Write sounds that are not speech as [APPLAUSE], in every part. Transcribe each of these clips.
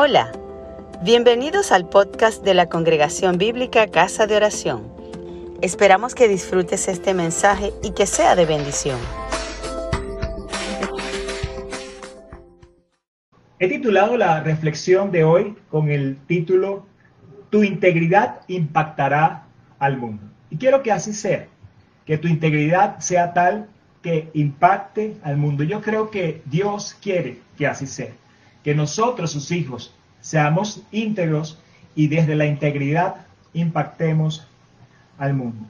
Hola, bienvenidos al podcast de la Congregación Bíblica Casa de Oración. Esperamos que disfrutes este mensaje y que sea de bendición. He titulado la reflexión de hoy con el título Tu integridad impactará al mundo. Y quiero que así sea, que tu integridad sea tal que impacte al mundo. Yo creo que Dios quiere que así sea que nosotros, sus hijos, seamos íntegros y desde la integridad impactemos al mundo.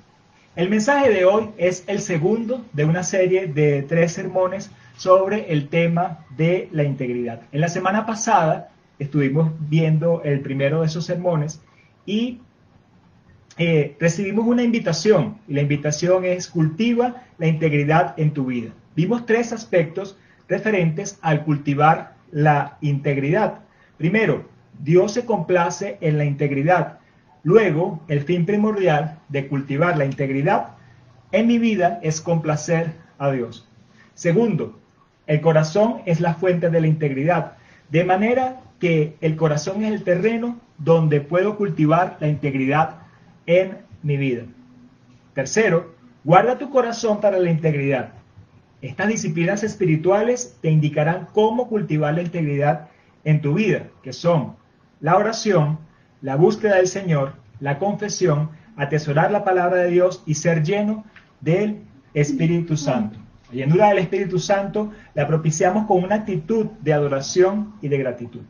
El mensaje de hoy es el segundo de una serie de tres sermones sobre el tema de la integridad. En la semana pasada estuvimos viendo el primero de esos sermones y eh, recibimos una invitación y la invitación es cultiva la integridad en tu vida. Vimos tres aspectos referentes al cultivar la integridad. Primero, Dios se complace en la integridad. Luego, el fin primordial de cultivar la integridad en mi vida es complacer a Dios. Segundo, el corazón es la fuente de la integridad, de manera que el corazón es el terreno donde puedo cultivar la integridad en mi vida. Tercero, guarda tu corazón para la integridad. Estas disciplinas espirituales te indicarán cómo cultivar la integridad en tu vida, que son la oración, la búsqueda del Señor, la confesión, atesorar la palabra de Dios y ser lleno del Espíritu Santo. La llenura del Espíritu Santo la propiciamos con una actitud de adoración y de gratitud.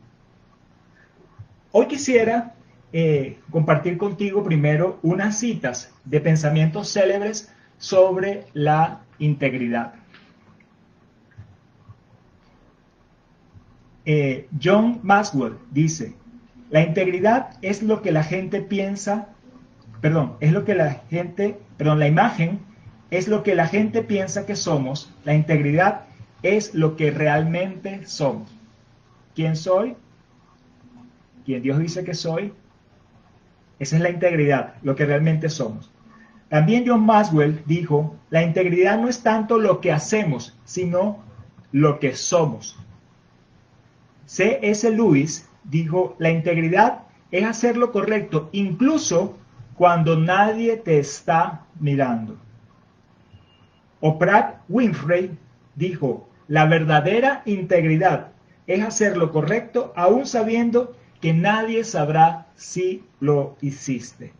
Hoy quisiera eh, compartir contigo primero unas citas de pensamientos célebres sobre la integridad. Eh, John Maxwell dice, la integridad es lo que la gente piensa, perdón, es lo que la gente, perdón, la imagen es lo que la gente piensa que somos, la integridad es lo que realmente somos. ¿Quién soy? ¿Quién Dios dice que soy? Esa es la integridad, lo que realmente somos. También John Maxwell dijo, la integridad no es tanto lo que hacemos, sino lo que somos. C.S. Lewis dijo, la integridad es hacer lo correcto incluso cuando nadie te está mirando. Oprah Winfrey dijo, la verdadera integridad es hacer lo correcto aún sabiendo que nadie sabrá si lo hiciste.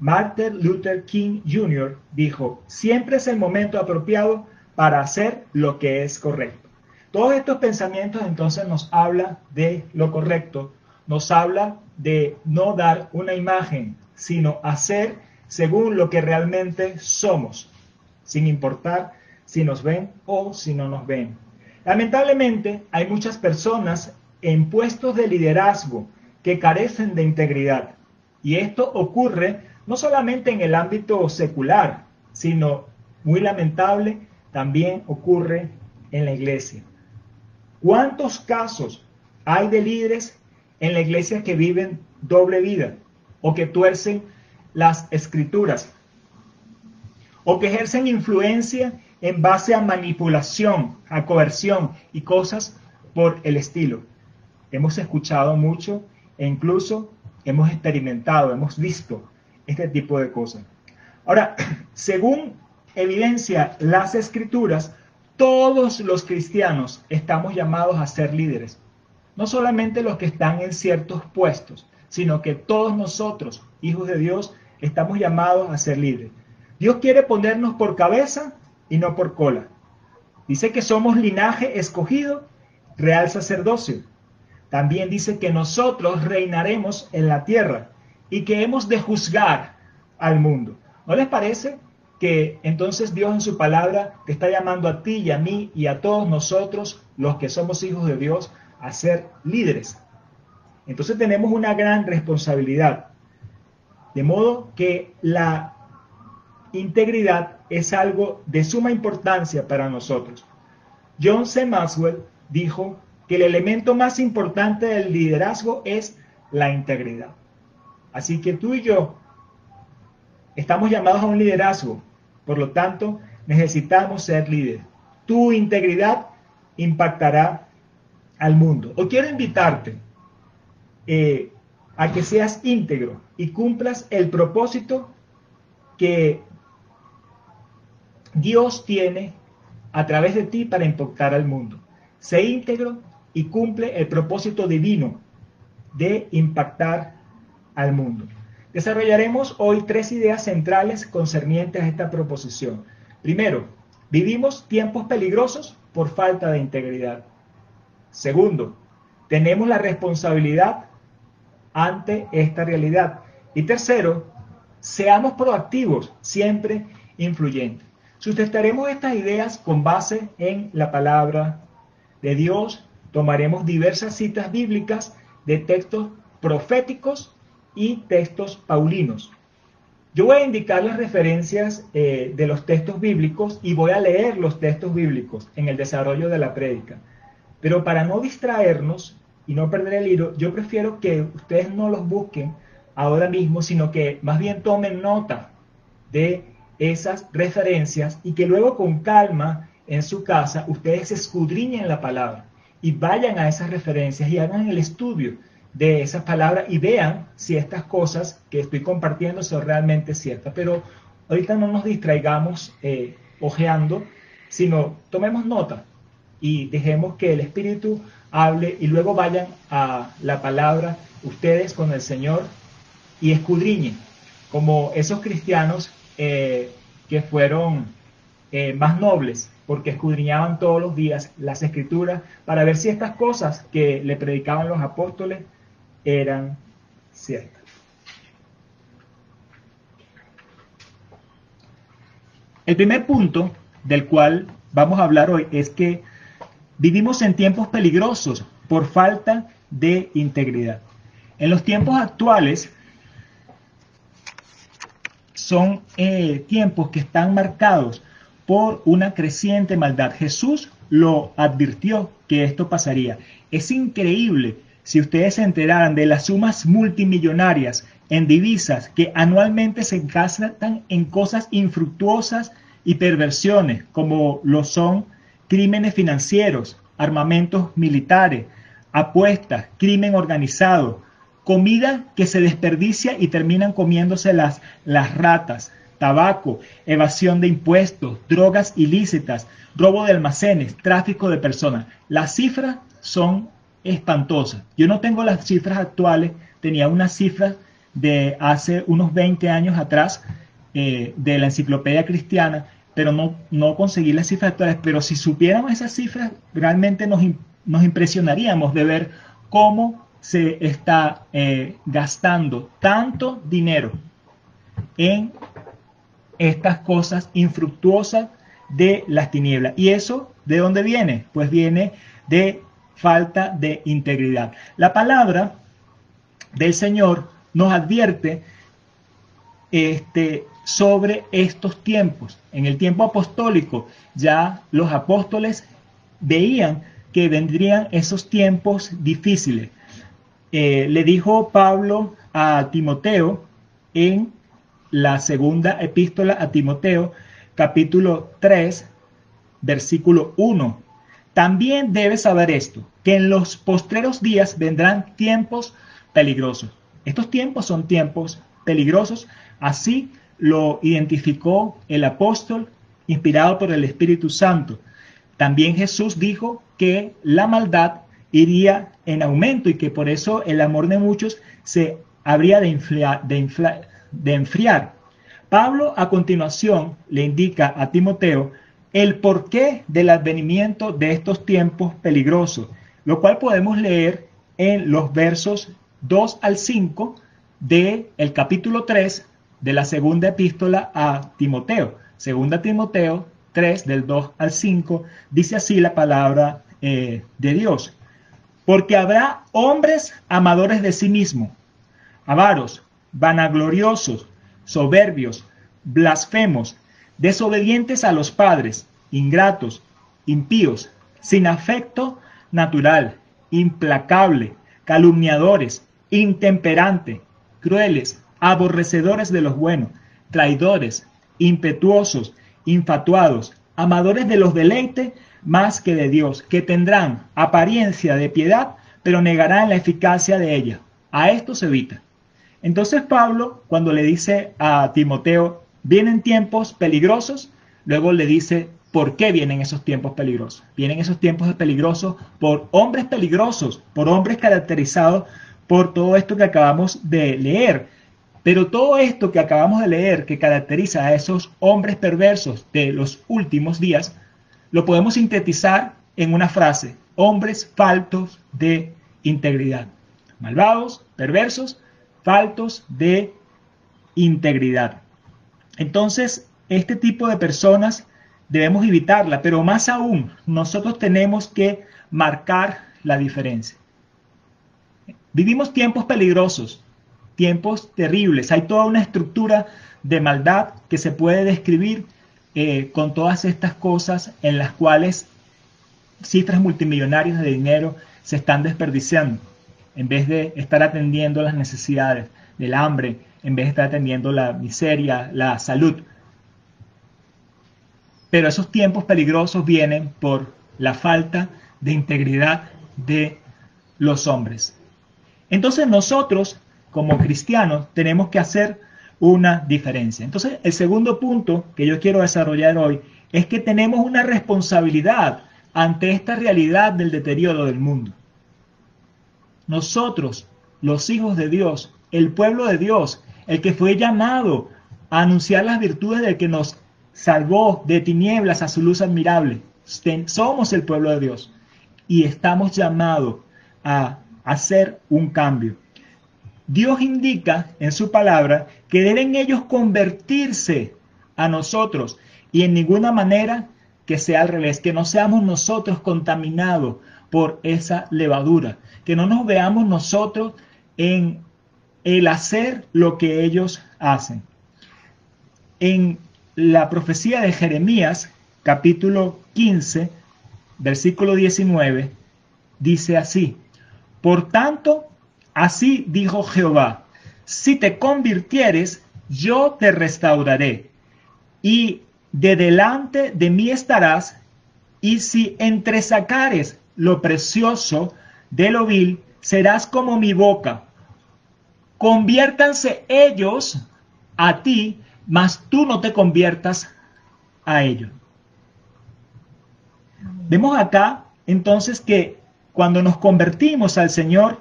Martin Luther King Jr. dijo, siempre es el momento apropiado para hacer lo que es correcto. Todos estos pensamientos entonces nos habla de lo correcto, nos habla de no dar una imagen, sino hacer según lo que realmente somos, sin importar si nos ven o si no nos ven. Lamentablemente hay muchas personas en puestos de liderazgo que carecen de integridad. Y esto ocurre no solamente en el ámbito secular, sino, muy lamentable, también ocurre en la iglesia. ¿Cuántos casos hay de líderes en la iglesia que viven doble vida o que tuercen las escrituras o que ejercen influencia en base a manipulación, a coerción y cosas por el estilo? Hemos escuchado mucho e incluso hemos experimentado, hemos visto este tipo de cosas. Ahora, [CLEARS THROAT] según evidencia las escrituras, todos los cristianos estamos llamados a ser líderes. No solamente los que están en ciertos puestos, sino que todos nosotros, hijos de Dios, estamos llamados a ser líderes. Dios quiere ponernos por cabeza y no por cola. Dice que somos linaje escogido, real sacerdocio. También dice que nosotros reinaremos en la tierra y que hemos de juzgar al mundo. ¿No les parece que entonces Dios en su palabra te está llamando a ti y a mí y a todos nosotros, los que somos hijos de Dios, a ser líderes. Entonces tenemos una gran responsabilidad. De modo que la integridad es algo de suma importancia para nosotros. John C. Maxwell dijo que el elemento más importante del liderazgo es la integridad. Así que tú y yo Estamos llamados a un liderazgo, por lo tanto, necesitamos ser líderes. Tu integridad impactará al mundo. O quiero invitarte eh, a que seas íntegro y cumplas el propósito que Dios tiene a través de ti para impactar al mundo. Sé íntegro y cumple el propósito divino de impactar al mundo. Desarrollaremos hoy tres ideas centrales concernientes a esta proposición. Primero, vivimos tiempos peligrosos por falta de integridad. Segundo, tenemos la responsabilidad ante esta realidad. Y tercero, seamos proactivos, siempre influyentes. Sustentaremos estas ideas con base en la palabra de Dios. Tomaremos diversas citas bíblicas de textos proféticos y textos paulinos. Yo voy a indicar las referencias eh, de los textos bíblicos y voy a leer los textos bíblicos en el desarrollo de la prédica. Pero para no distraernos y no perder el hilo, yo prefiero que ustedes no los busquen ahora mismo, sino que más bien tomen nota de esas referencias y que luego con calma en su casa ustedes escudriñen la palabra y vayan a esas referencias y hagan el estudio de esas palabras y vean si estas cosas que estoy compartiendo son realmente ciertas. Pero ahorita no nos distraigamos eh, ojeando, sino tomemos nota y dejemos que el Espíritu hable y luego vayan a la palabra ustedes con el Señor y escudriñen como esos cristianos eh, que fueron eh, más nobles, porque escudriñaban todos los días las escrituras para ver si estas cosas que le predicaban los apóstoles eran ciertas. El primer punto del cual vamos a hablar hoy es que vivimos en tiempos peligrosos por falta de integridad. En los tiempos actuales son eh, tiempos que están marcados por una creciente maldad. Jesús lo advirtió que esto pasaría. Es increíble si ustedes se enteraran de las sumas multimillonarias en divisas que anualmente se gastan en cosas infructuosas y perversiones, como lo son crímenes financieros, armamentos militares, apuestas, crimen organizado, comida que se desperdicia y terminan comiéndose las, las ratas, tabaco, evasión de impuestos, drogas ilícitas, robo de almacenes, tráfico de personas. Las cifras son espantosas. Yo no tengo las cifras actuales, tenía unas cifras de hace unos 20 años atrás eh, de la enciclopedia cristiana, pero no, no conseguí las cifras actuales. Pero si supiéramos esas cifras, realmente nos, nos impresionaríamos de ver cómo se está eh, gastando tanto dinero en estas cosas infructuosas de las tinieblas. ¿Y eso de dónde viene? Pues viene de falta de integridad. La palabra del Señor nos advierte este, sobre estos tiempos. En el tiempo apostólico ya los apóstoles veían que vendrían esos tiempos difíciles. Eh, le dijo Pablo a Timoteo en la segunda epístola a Timoteo, capítulo 3, versículo 1. También debes saber esto, que en los postreros días vendrán tiempos peligrosos. Estos tiempos son tiempos peligrosos, así lo identificó el apóstol inspirado por el Espíritu Santo. También Jesús dijo que la maldad iría en aumento y que por eso el amor de muchos se habría de, de, enfriar. Pablo a continuación le indica a Timoteo el porqué del advenimiento de estos tiempos peligrosos, lo cual podemos leer en los versos 2 al 5 del el capítulo 3 de la segunda epístola a Timoteo. Segunda Timoteo 3 del 2 al 5 dice así la palabra eh, de Dios porque habrá hombres amadores de sí mismo, avaros, vanagloriosos, soberbios, blasfemos, desobedientes a los padres, ingratos, impíos, sin afecto natural, implacable, calumniadores, intemperante, crueles, aborrecedores de los buenos, traidores, impetuosos, infatuados, amadores de los deleites más que de Dios, que tendrán apariencia de piedad, pero negarán la eficacia de ella. A esto se evita. Entonces Pablo, cuando le dice a Timoteo, vienen tiempos peligrosos, luego le dice, ¿por qué vienen esos tiempos peligrosos? Vienen esos tiempos peligrosos por hombres peligrosos, por hombres caracterizados por todo esto que acabamos de leer. Pero todo esto que acabamos de leer, que caracteriza a esos hombres perversos de los últimos días, lo podemos sintetizar en una frase, hombres faltos de integridad. Malvados, perversos, faltos de integridad. Entonces, este tipo de personas debemos evitarla, pero más aún, nosotros tenemos que marcar la diferencia. Vivimos tiempos peligrosos, tiempos terribles. Hay toda una estructura de maldad que se puede describir eh, con todas estas cosas en las cuales cifras multimillonarias de dinero se están desperdiciando en vez de estar atendiendo las necesidades del hambre, en vez de estar atendiendo la miseria, la salud. Pero esos tiempos peligrosos vienen por la falta de integridad de los hombres. Entonces nosotros, como cristianos, tenemos que hacer una diferencia. Entonces, el segundo punto que yo quiero desarrollar hoy es que tenemos una responsabilidad ante esta realidad del deterioro del mundo. Nosotros, los hijos de Dios, el pueblo de Dios, el que fue llamado a anunciar las virtudes del que nos salvó de tinieblas a su luz admirable, somos el pueblo de Dios y estamos llamados a hacer un cambio. Dios indica en su palabra que deben ellos convertirse a nosotros y en ninguna manera que sea al revés, que no seamos nosotros contaminados por esa levadura, que no nos veamos nosotros en el hacer lo que ellos hacen. En la profecía de Jeremías, capítulo 15, versículo 19, dice así, por tanto, Así dijo Jehová, si te convirtieres, yo te restauraré, y de delante de mí estarás, y si entresacares lo precioso de lo vil, serás como mi boca. Conviértanse ellos a ti, mas tú no te conviertas a ellos. Vemos acá entonces que cuando nos convertimos al Señor,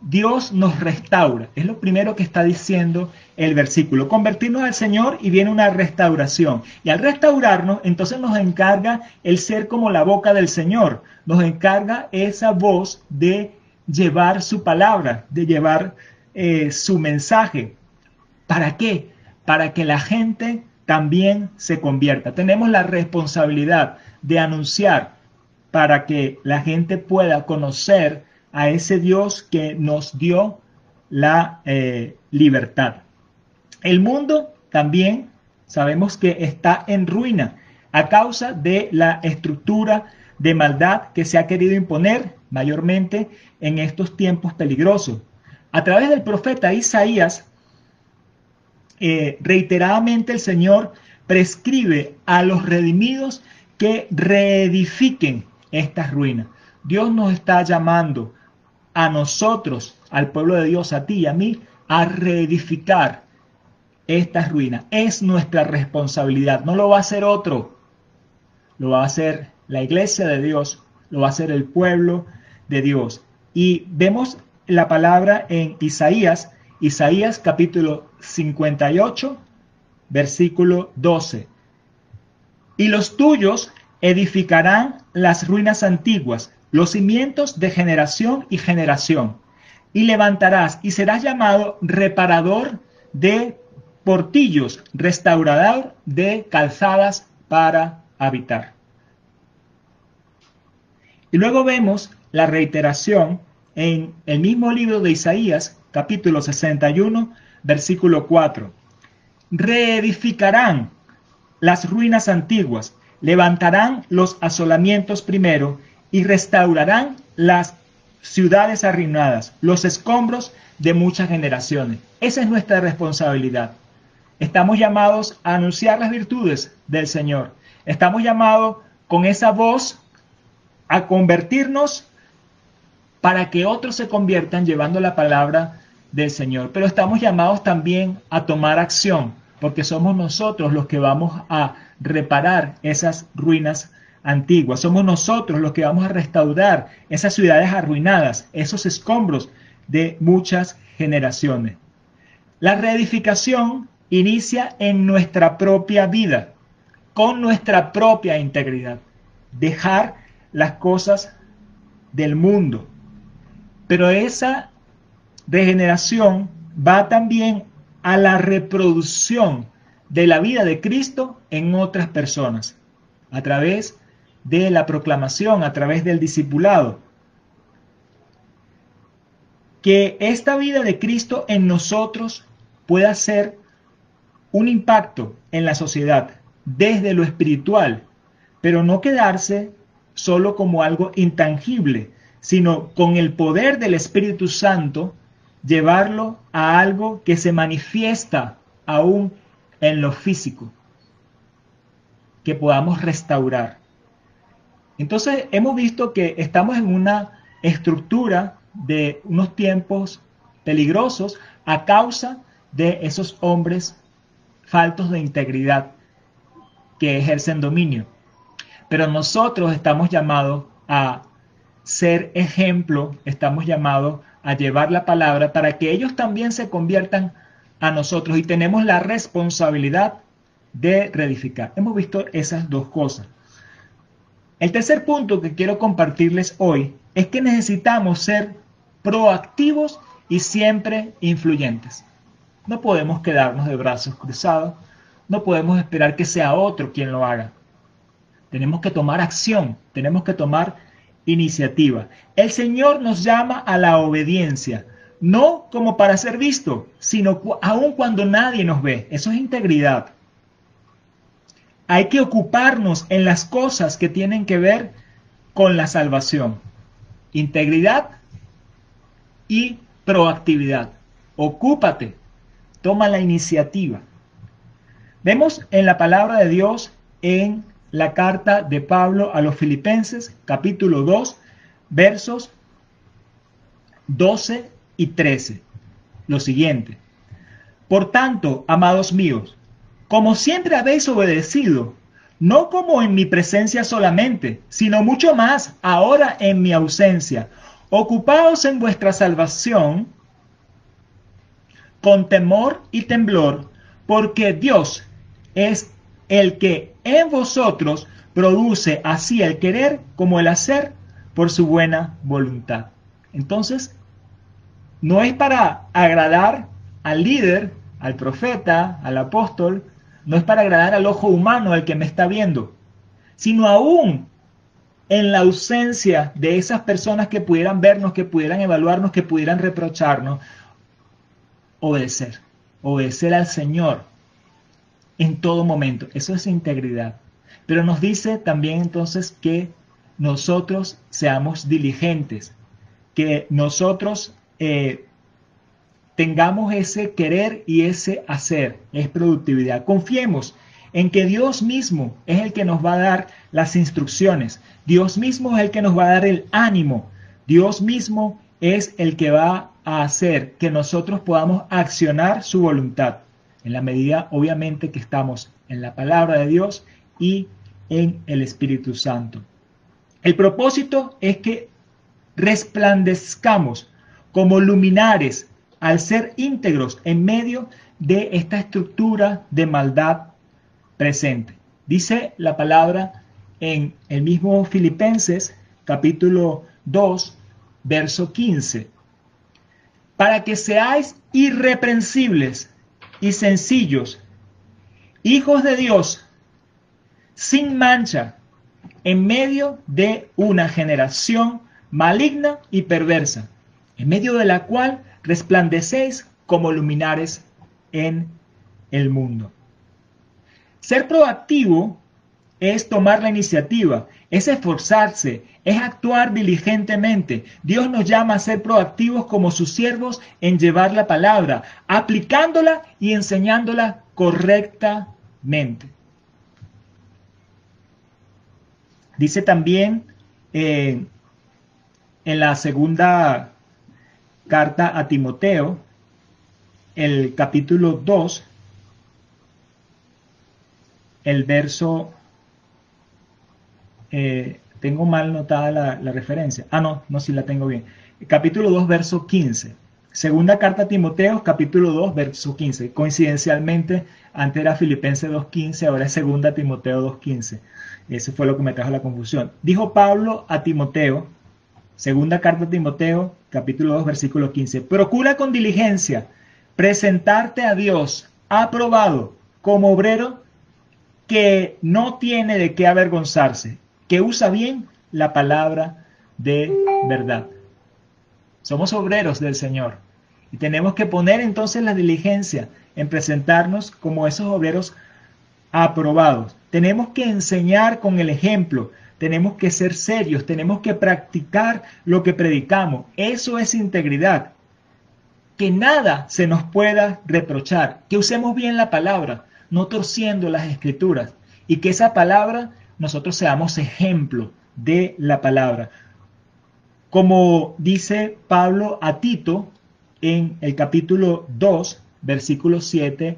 Dios nos restaura. Es lo primero que está diciendo el versículo. Convertirnos al Señor y viene una restauración. Y al restaurarnos, entonces nos encarga el ser como la boca del Señor. Nos encarga esa voz de llevar su palabra, de llevar eh, su mensaje. ¿Para qué? Para que la gente también se convierta. Tenemos la responsabilidad de anunciar para que la gente pueda conocer a ese Dios que nos dio la eh, libertad. El mundo también sabemos que está en ruina a causa de la estructura de maldad que se ha querido imponer mayormente en estos tiempos peligrosos. A través del profeta Isaías, eh, reiteradamente el Señor prescribe a los redimidos que reedifiquen estas ruinas. Dios nos está llamando a nosotros, al pueblo de Dios, a ti y a mí, a reedificar estas ruinas. Es nuestra responsabilidad, no lo va a hacer otro, lo va a hacer la iglesia de Dios, lo va a hacer el pueblo de Dios. Y vemos la palabra en Isaías, Isaías capítulo 58, versículo 12. Y los tuyos edificarán las ruinas antiguas, los cimientos de generación y generación. Y levantarás y serás llamado reparador de portillos, restaurador de calzadas para habitar. Y luego vemos la reiteración en el mismo libro de Isaías, capítulo 61, versículo 4. Reedificarán las ruinas antiguas, levantarán los asolamientos primero y restaurarán las ciudades arruinadas, los escombros de muchas generaciones. Esa es nuestra responsabilidad. Estamos llamados a anunciar las virtudes del Señor. Estamos llamados con esa voz a convertirnos para que otros se conviertan llevando la palabra del Señor. Pero estamos llamados también a tomar acción, porque somos nosotros los que vamos a reparar esas ruinas antiguas. Somos nosotros los que vamos a restaurar esas ciudades arruinadas, esos escombros de muchas generaciones. La reedificación inicia en nuestra propia vida, con nuestra propia integridad. Dejar las cosas del mundo. Pero esa regeneración va también a la reproducción de la vida de Cristo en otras personas, a través de la proclamación, a través del discipulado. Que esta vida de Cristo en nosotros pueda ser un impacto en la sociedad desde lo espiritual, pero no quedarse solo como algo intangible, sino con el poder del Espíritu Santo llevarlo a algo que se manifiesta aún en lo físico, que podamos restaurar. Entonces hemos visto que estamos en una estructura de unos tiempos peligrosos a causa de esos hombres faltos de integridad que ejercen dominio. Pero nosotros estamos llamados a ser ejemplo, estamos llamados a llevar la palabra para que ellos también se conviertan a nosotros y tenemos la responsabilidad de reedificar. Hemos visto esas dos cosas. El tercer punto que quiero compartirles hoy es que necesitamos ser proactivos y siempre influyentes. No podemos quedarnos de brazos cruzados, no podemos esperar que sea otro quien lo haga. Tenemos que tomar acción, tenemos que tomar iniciativa. El Señor nos llama a la obediencia, no como para ser visto, sino aun cuando nadie nos ve. Eso es integridad. Hay que ocuparnos en las cosas que tienen que ver con la salvación. Integridad y proactividad. Ocúpate, toma la iniciativa. Vemos en la palabra de Dios en la carta de Pablo a los Filipenses, capítulo 2, versos 12 y 13. Lo siguiente. Por tanto, amados míos, como siempre habéis obedecido, no como en mi presencia solamente, sino mucho más ahora en mi ausencia, ocupaos en vuestra salvación con temor y temblor, porque Dios es el que en vosotros produce así el querer como el hacer por su buena voluntad. Entonces, no es para agradar al líder, al profeta, al apóstol, no es para agradar al ojo humano, al que me está viendo, sino aún en la ausencia de esas personas que pudieran vernos, que pudieran evaluarnos, que pudieran reprocharnos, obedecer, obedecer al Señor, en todo momento. Eso es integridad. Pero nos dice también entonces que nosotros seamos diligentes, que nosotros eh, tengamos ese querer y ese hacer, es productividad. Confiemos en que Dios mismo es el que nos va a dar las instrucciones, Dios mismo es el que nos va a dar el ánimo, Dios mismo es el que va a hacer que nosotros podamos accionar su voluntad en la medida obviamente que estamos en la palabra de Dios y en el Espíritu Santo. El propósito es que resplandezcamos como luminares al ser íntegros en medio de esta estructura de maldad presente. Dice la palabra en el mismo Filipenses capítulo 2, verso 15, para que seáis irreprensibles y sencillos, hijos de Dios, sin mancha, en medio de una generación maligna y perversa, en medio de la cual resplandecéis como luminares en el mundo. Ser proactivo es tomar la iniciativa, es esforzarse, es actuar diligentemente. Dios nos llama a ser proactivos como sus siervos en llevar la palabra, aplicándola y enseñándola correctamente. Dice también eh, en la segunda carta a Timoteo, el capítulo 2, el verso, eh, tengo mal notada la, referencia. Ah, no, no, sí la tengo bien. Capítulo 2, verso 15. Segunda carta a Timoteo, capítulo 2, verso 15. Coincidencialmente, antes era Filipenses 2.15, ahora es segunda Timoteo 2.15. Eso fue lo que me trajo la confusión. Dijo Pablo a Timoteo, segunda carta a Timoteo, capítulo 2, versículo 15. Procura con diligencia presentarte a Dios aprobado como obrero que no tiene de qué avergonzarse, que usa bien la palabra de verdad. Somos obreros del Señor y tenemos que poner entonces la diligencia en presentarnos como esos obreros aprobados. Tenemos que enseñar con el ejemplo, tenemos que ser serios, tenemos que practicar lo que predicamos. Eso es integridad. Que nada se nos pueda reprochar, que usemos bien la palabra, no torciendo las escrituras, y que esa palabra nosotros seamos ejemplo de la palabra. Como dice Pablo a Tito en el capítulo 2, versículos 7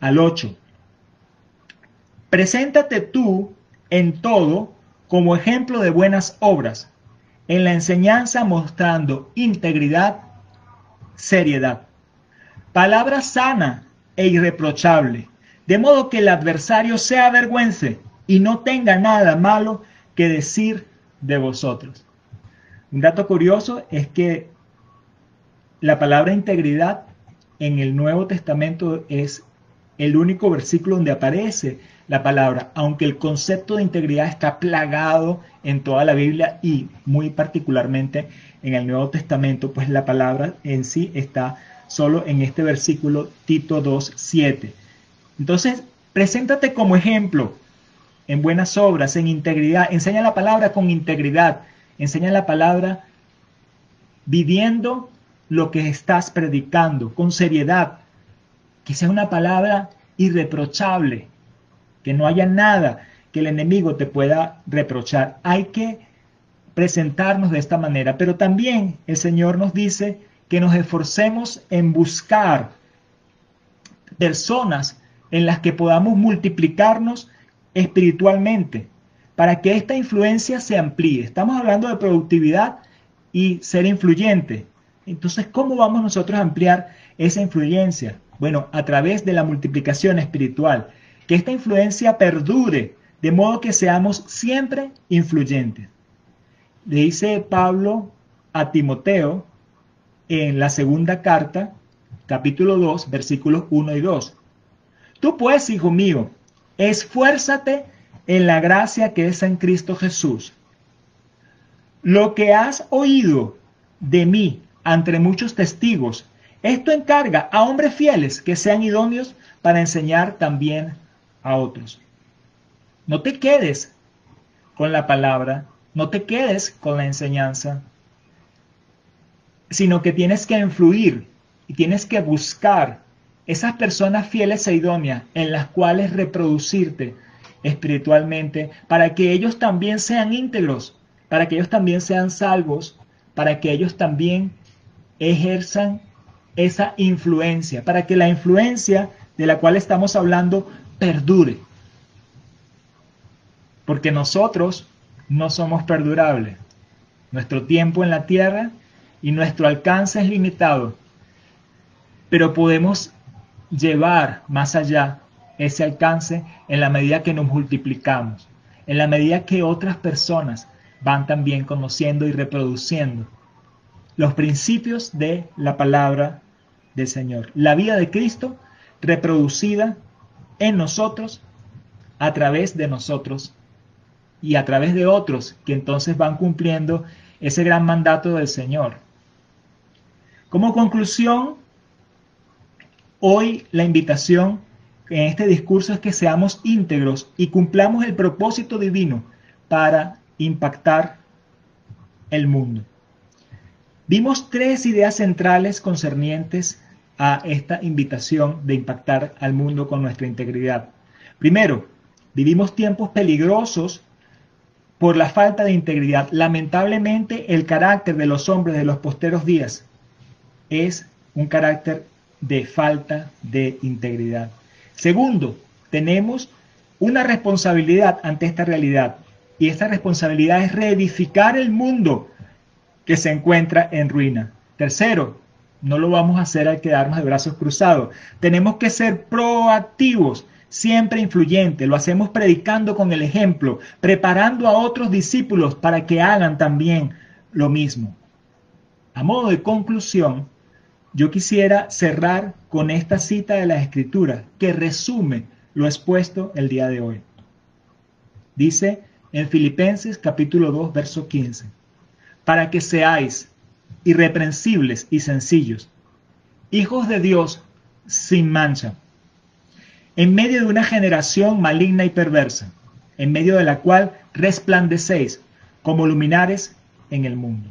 al 8. Preséntate tú en todo como ejemplo de buenas obras, en la enseñanza mostrando integridad, seriedad, palabra sana e irreprochable, de modo que el adversario se avergüence y no tenga nada malo que decir de vosotros. Un dato curioso es que la palabra integridad en el Nuevo Testamento es el único versículo donde aparece la palabra, aunque el concepto de integridad está plagado en toda la Biblia y muy particularmente en el Nuevo Testamento, pues la palabra en sí está solo en este versículo Tito 2.7. Entonces, preséntate como ejemplo en buenas obras, en integridad, enseña la palabra con integridad, enseña la palabra viviendo lo que estás predicando, con seriedad, que sea una palabra irreprochable, que no haya nada que el enemigo te pueda reprochar. Hay que presentarnos de esta manera, pero también el Señor nos dice que nos esforcemos en buscar personas en las que podamos multiplicarnos espiritualmente para que esta influencia se amplíe. Estamos hablando de productividad y ser influyente. Entonces, ¿cómo vamos nosotros a ampliar esa influencia? Bueno, a través de la multiplicación espiritual, que esta influencia perdure, de modo que seamos siempre influyentes. Le dice Pablo a Timoteo en la segunda carta, capítulo 2, versículos 1 y 2. Tú pues, hijo mío, esfuérzate en la gracia que es en Cristo Jesús. Lo que has oído de mí ante muchos testigos, esto encarga a hombres fieles que sean idóneos para enseñar también a otros. No te quedes con la palabra, no te quedes con la enseñanza, sino que tienes que influir y tienes que buscar esas personas fieles e idóneas en las cuales reproducirte espiritualmente para que ellos también sean íntegros, para que ellos también sean salvos, para que ellos también ejerzan esa influencia, para que la influencia de la cual estamos hablando perdure. Porque nosotros no somos perdurables. Nuestro tiempo en la tierra y nuestro alcance es limitado. Pero podemos llevar más allá ese alcance en la medida que nos multiplicamos, en la medida que otras personas van también conociendo y reproduciendo los principios de la palabra del Señor. La vida de Cristo reproducida en nosotros, a través de nosotros y a través de otros que entonces van cumpliendo ese gran mandato del Señor. Como conclusión, hoy la invitación en este discurso es que seamos íntegros y cumplamos el propósito divino para impactar el mundo. Vimos tres ideas centrales concernientes a esta invitación de impactar al mundo con nuestra integridad. Primero, vivimos tiempos peligrosos por la falta de integridad. Lamentablemente, el carácter de los hombres de los posteros días es un carácter de falta de integridad. Segundo, tenemos una responsabilidad ante esta realidad y esta responsabilidad es reedificar el mundo que se encuentra en ruina. Tercero, no lo vamos a hacer al quedarnos de brazos cruzados. Tenemos que ser proactivos, siempre influyentes. Lo hacemos predicando con el ejemplo, preparando a otros discípulos para que hagan también lo mismo. A modo de conclusión, yo quisiera cerrar con esta cita de la Escritura que resume lo expuesto el día de hoy. Dice en Filipenses capítulo 2, verso 15, para que seáis irreprensibles y sencillos, hijos de Dios sin mancha, en medio de una generación maligna y perversa, en medio de la cual resplandecéis como luminares en el mundo.